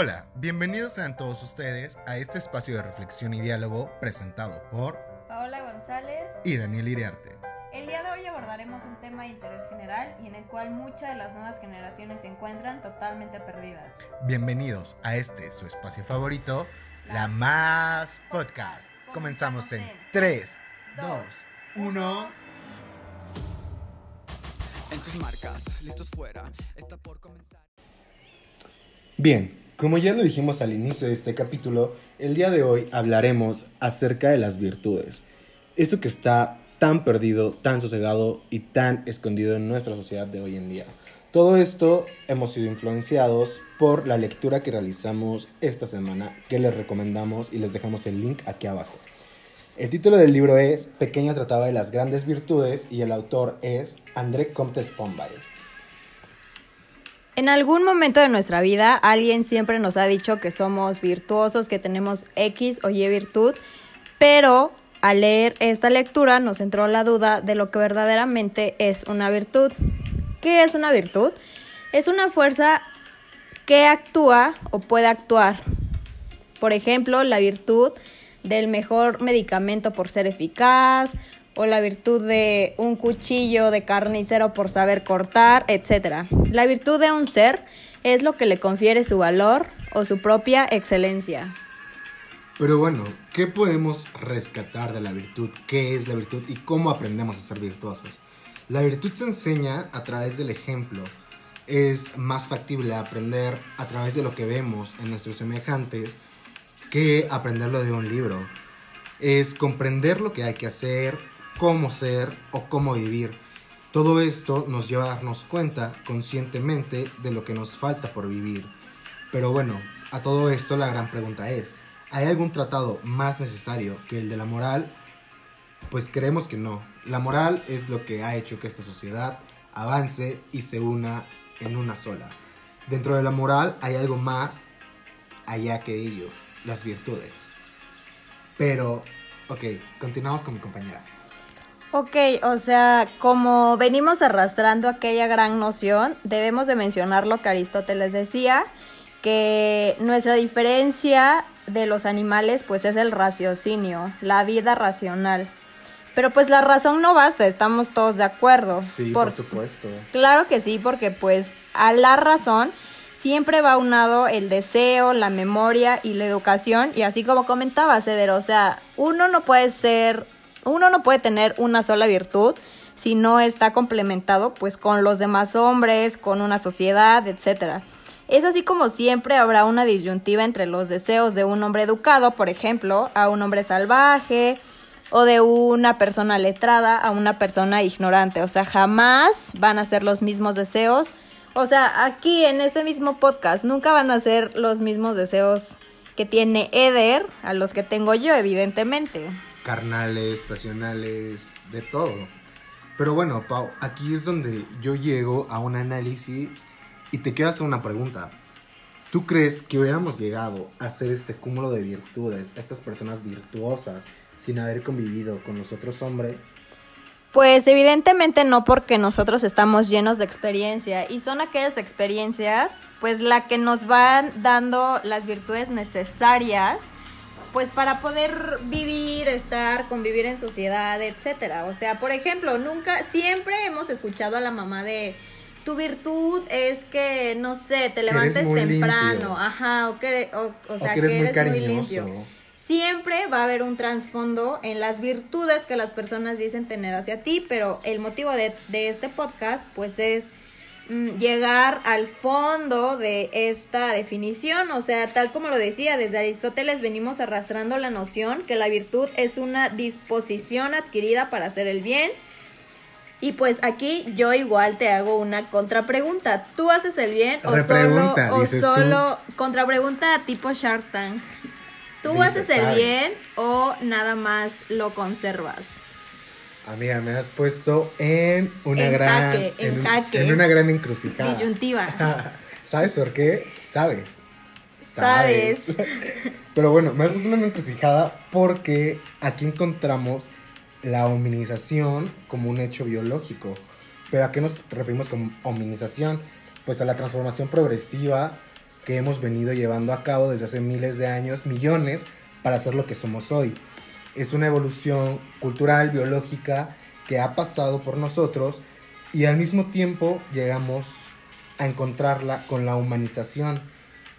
Hola, bienvenidos sean todos ustedes a este espacio de reflexión y diálogo presentado por Paola González. y Daniel Iriarte. El día de hoy abordaremos un tema de interés general y en el cual muchas de las nuevas generaciones se encuentran totalmente perdidas. Bienvenidos a este su espacio favorito, La Más Podcast. Comenzamos en 3, 2, 1. En sus marcas, listos fuera, está por comenzar. Bien, como ya lo dijimos al inicio de este capítulo, el día de hoy hablaremos acerca de las virtudes. Eso que está tan perdido, tan sosegado y tan escondido en nuestra sociedad de hoy en día. Todo esto hemos sido influenciados por la lectura que realizamos esta semana, que les recomendamos y les dejamos el link aquí abajo. El título del libro es Pequeño Tratado de las Grandes Virtudes y el autor es André Comte Sponville. En algún momento de nuestra vida alguien siempre nos ha dicho que somos virtuosos, que tenemos X o Y virtud, pero al leer esta lectura nos entró la duda de lo que verdaderamente es una virtud. ¿Qué es una virtud? Es una fuerza que actúa o puede actuar. Por ejemplo, la virtud del mejor medicamento por ser eficaz, o la virtud de un cuchillo de carnicero por saber cortar, etc. La virtud de un ser es lo que le confiere su valor o su propia excelencia. Pero bueno, ¿qué podemos rescatar de la virtud? ¿Qué es la virtud y cómo aprendemos a ser virtuosos? La virtud se enseña a través del ejemplo. Es más factible aprender a través de lo que vemos en nuestros semejantes que aprenderlo de un libro. Es comprender lo que hay que hacer, cómo ser o cómo vivir. Todo esto nos lleva a darnos cuenta conscientemente de lo que nos falta por vivir. Pero bueno, a todo esto la gran pregunta es, ¿hay algún tratado más necesario que el de la moral? Pues creemos que no. La moral es lo que ha hecho que esta sociedad avance y se una en una sola. Dentro de la moral hay algo más allá que ello, las virtudes. Pero, ok, continuamos con mi compañera. Ok, o sea, como venimos arrastrando aquella gran noción, debemos de mencionar lo que Aristóteles decía, que nuestra diferencia de los animales pues es el raciocinio, la vida racional. Pero pues la razón no basta, estamos todos de acuerdo. Sí, por, supuesto. Claro que sí, porque pues a la razón siempre va unado el deseo, la memoria y la educación. Y así como comentaba Ceder, o sea, uno no puede ser, uno no puede tener una sola virtud si no está complementado pues con los demás hombres, con una sociedad, etcétera. Es así como siempre habrá una disyuntiva entre los deseos de un hombre educado, por ejemplo, a un hombre salvaje, o de una persona letrada a una persona ignorante. O sea, jamás van a ser los mismos deseos. O sea, aquí en este mismo podcast nunca van a ser los mismos deseos que tiene Eder a los que tengo yo, evidentemente. Carnales, pasionales, de todo. Pero bueno, Pau, aquí es donde yo llego a un análisis y te quiero hacer una pregunta. ¿Tú crees que hubiéramos llegado a hacer este cúmulo de virtudes, estas personas virtuosas, sin haber convivido con los otros hombres? Pues evidentemente no porque nosotros estamos llenos de experiencia y son aquellas experiencias pues la que nos van dando las virtudes necesarias pues para poder vivir, estar, convivir en sociedad, etcétera. O sea, por ejemplo, nunca siempre hemos escuchado a la mamá de tu virtud es que no sé, te levantes temprano, limpio. ajá, o que o, o sea, que eres muy eres muy cariñoso. limpio siempre va a haber un trasfondo en las virtudes que las personas dicen tener hacia ti, pero el motivo de, de este podcast pues es llegar al fondo de esta definición, o sea, tal como lo decía, desde Aristóteles venimos arrastrando la noción que la virtud es una disposición adquirida para hacer el bien. Y pues aquí yo igual te hago una contrapregunta. ¿Tú haces el bien o solo, o solo contrapregunta tipo Shark Tank? ¿Tú Dices, haces el ¿sabes? bien o nada más lo conservas? Amiga, me has puesto en una En gran jaque, en jaque. en una gran encrucijada. Disyuntiva. ¿Sabes por qué? Sabes. Sabes. Pero bueno, me has puesto en una encrucijada porque aquí encontramos la hominización como un hecho biológico. ¿Pero a qué nos referimos con hominización? Pues a la transformación progresiva que hemos venido llevando a cabo desde hace miles de años, millones, para ser lo que somos hoy. Es una evolución cultural, biológica, que ha pasado por nosotros y al mismo tiempo llegamos a encontrarla con la humanización,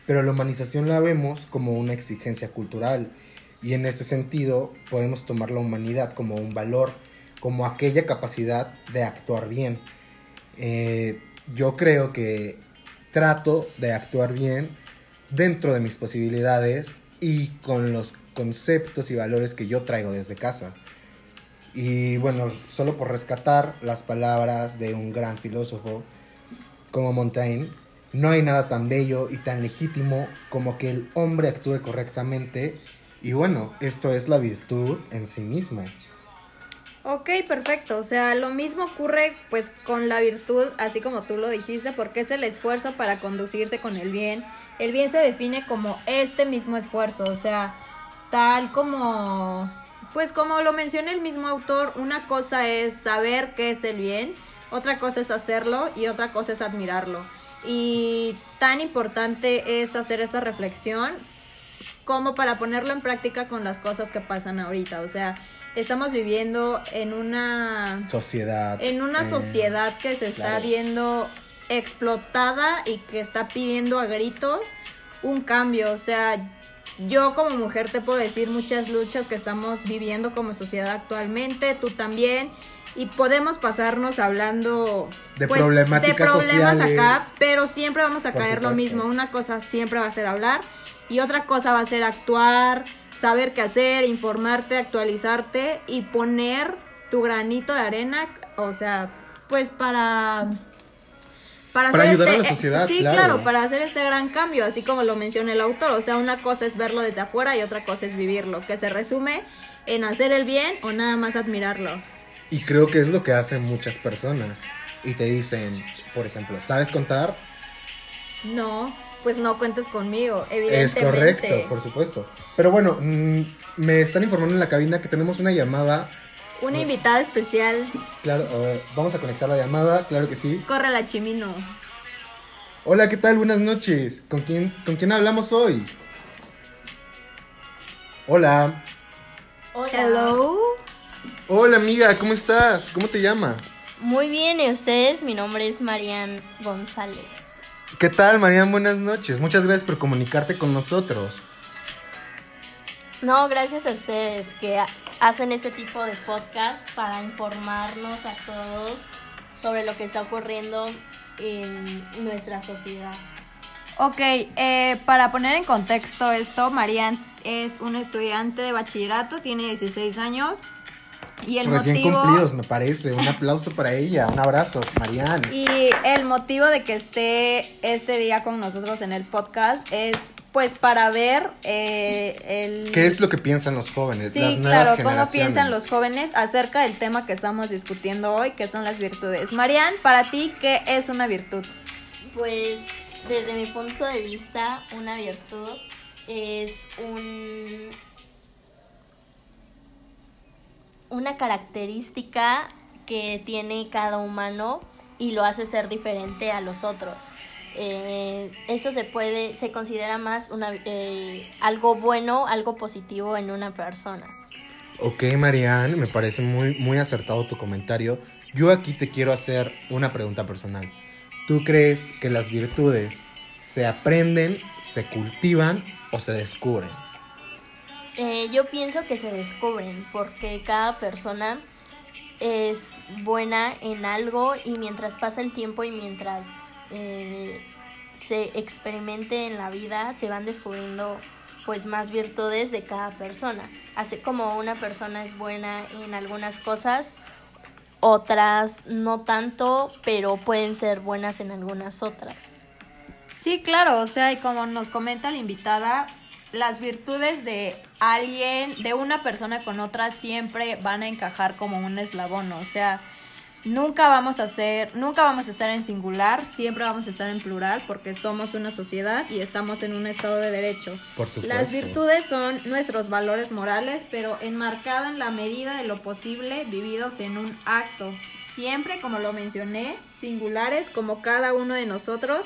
pero la humanización la vemos como una exigencia cultural y en ese sentido podemos tomar la humanidad como un valor, como aquella capacidad de actuar bien. Eh, yo creo que trato de actuar bien dentro de mis posibilidades y con los conceptos y valores que yo traigo desde casa. Y bueno, solo por rescatar las palabras de un gran filósofo como Montaigne, no hay nada tan bello y tan legítimo como que el hombre actúe correctamente. Y bueno, esto es la virtud en sí mismo. Ok, perfecto. O sea, lo mismo ocurre pues con la virtud, así como tú lo dijiste, porque es el esfuerzo para conducirse con el bien. El bien se define como este mismo esfuerzo, o sea, tal como, pues como lo menciona el mismo autor, una cosa es saber qué es el bien, otra cosa es hacerlo y otra cosa es admirarlo. Y tan importante es hacer esta reflexión como para ponerlo en práctica con las cosas que pasan ahorita. O sea, estamos viviendo en una Sociedad. en una eh, sociedad que se está claro. viendo explotada y que está pidiendo a gritos un cambio. O sea, yo como mujer te puedo decir muchas luchas que estamos viviendo como sociedad actualmente, tú también. Y podemos pasarnos hablando De pues, problemáticas de problemas sociales. acá, pero siempre vamos a Por caer lo mismo. Una cosa siempre va a ser hablar y otra cosa va a ser actuar, saber qué hacer, informarte, actualizarte y poner tu granito de arena, o sea, pues para para, Para hacer ayudar a este- la sociedad, sí, claro. claro, para hacer este gran cambio, así como lo menciona el autor, o sea, una cosa es verlo desde afuera y otra cosa es vivirlo, que se resume en hacer el bien o nada más admirarlo. Y creo que es lo que hacen muchas personas. Y te dicen, por ejemplo, ¿sabes contar? No, pues no cuentes conmigo, evidentemente. Es correcto, por supuesto. Pero bueno, mm, me están informando en la cabina que tenemos una llamada. Una invitada especial, Claro, a ver, vamos a conectar la llamada, claro que sí. corre la chimino. Hola, ¿qué tal? Buenas noches. ¿Con quién, ¿con quién hablamos hoy? Hola. Hello. Hola, amiga, ¿cómo estás? ¿Cómo te llama? Muy bien, ¿y ustedes? Mi nombre es Marian González. ¿Qué tal, Marian? Buenas noches. Muchas gracias por comunicarte con nosotros. No, gracias a ustedes que ha- hacen este tipo de podcast para informarnos a todos sobre lo que está ocurriendo en nuestra sociedad. Ok, eh, para poner en contexto esto, Marian es un estudiante de bachillerato, tiene 16 años y el Recién motivo cumplidos, me parece. Un aplauso para ella. Un abrazo, Marian. y el motivo de que esté este día con nosotros en el podcast es pues para ver eh, el ¿Qué es lo que piensan los jóvenes, Sí, las nuevas claro, cómo piensan los jóvenes acerca del tema que estamos discutiendo hoy, que son las virtudes. Marian, para ti, ¿qué es una virtud? Pues desde mi punto de vista, una virtud es un una característica que tiene cada humano y lo hace ser diferente a los otros. Eh, esto se puede, se considera más una, eh, algo bueno, algo positivo en una persona. Ok, Marian, me parece muy, muy acertado tu comentario. Yo aquí te quiero hacer una pregunta personal. ¿Tú crees que las virtudes se aprenden, se cultivan o se descubren? Eh, yo pienso que se descubren porque cada persona es buena en algo y mientras pasa el tiempo y mientras eh, se experimente en la vida se van descubriendo pues más virtudes de cada persona. Así como una persona es buena en algunas cosas, otras no tanto, pero pueden ser buenas en algunas otras. Sí, claro, o sea, y como nos comenta la invitada, las virtudes de alguien, de una persona con otra, siempre van a encajar como un eslabón, o sea, nunca vamos a ser, nunca vamos a estar en singular, siempre vamos a estar en plural, porque somos una sociedad y estamos en un estado de derecho. Por supuesto. Las virtudes son nuestros valores morales, pero enmarcado en la medida de lo posible, vividos en un acto. Siempre, como lo mencioné, singulares como cada uno de nosotros,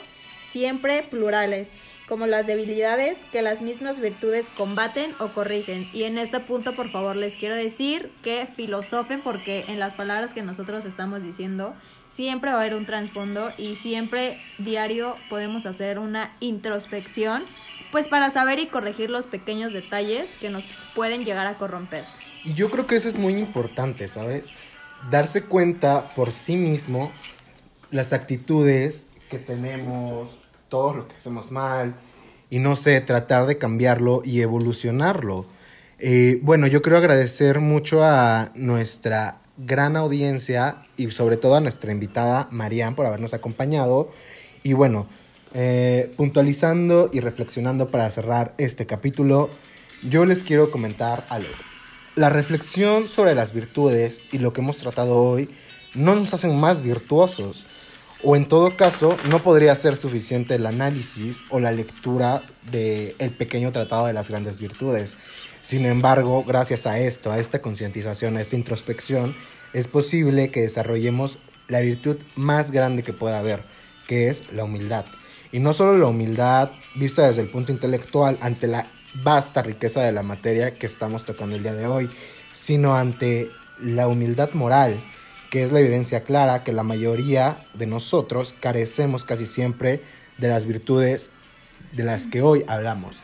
siempre plurales, como las debilidades que las mismas virtudes combaten o corrigen. Y en este punto, por favor, les quiero decir que filosofen porque en las palabras que nosotros estamos diciendo siempre va a haber un trasfondo y siempre diario podemos hacer una introspección, pues para saber y corregir los pequeños detalles que nos pueden llegar a corromper. Y yo creo que eso es muy importante, ¿sabes? Darse cuenta por sí mismo las actitudes que tenemos, todo lo que hacemos mal, y no sé, tratar de cambiarlo y evolucionarlo. Eh, bueno, yo quiero agradecer mucho a nuestra gran audiencia y sobre todo a nuestra invitada Marianne por habernos acompañado. Y bueno, eh, puntualizando y reflexionando para cerrar este capítulo, yo les quiero comentar algo. La reflexión sobre las virtudes y lo que hemos tratado hoy no nos hacen más virtuosos. O en todo caso, no podría ser suficiente el análisis o la lectura del el pequeño tratado de las grandes virtudes. Sin embargo, gracias a esto, a esta concientización, a esta introspección, es posible que desarrollemos la virtud más grande que pueda haber, que es la humildad. Y no solo la humildad vista desde el punto intelectual ante la vasta riqueza de la materia que estamos tocando el día de hoy, sino ante la humildad moral, que es la evidencia clara que la mayoría de nosotros carecemos casi siempre de las virtudes de las que hoy hablamos.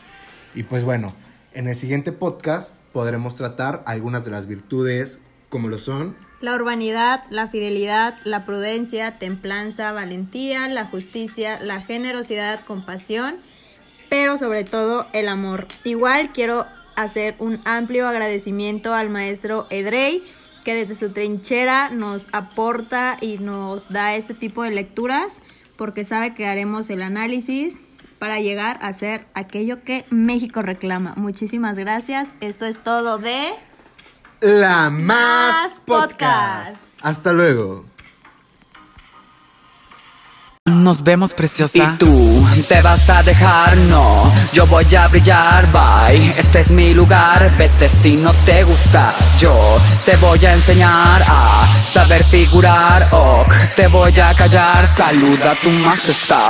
Y pues bueno, en el siguiente podcast podremos tratar algunas de las virtudes como lo son La urbanidad, la fidelidad, la prudencia, templanza, valentía, la justicia, la generosidad, compasión, pero sobre todo el amor. Igual quiero hacer un amplio agradecimiento al maestro Edrey, que desde su trinchera nos aporta y nos da este tipo de lecturas, porque sabe que haremos el análisis para llegar a ser aquello que México reclama. Muchísimas gracias. Esto es todo de... La Más Más Podcast. Podcast. Hasta luego. Nos vemos preciosa. Y tú te vas a dejar, no. Yo voy a brillar, bye. Este es mi lugar, vete si no te gusta. Yo te voy a enseñar a saber figurar, ok. Te voy a callar, saluda a tu majestad.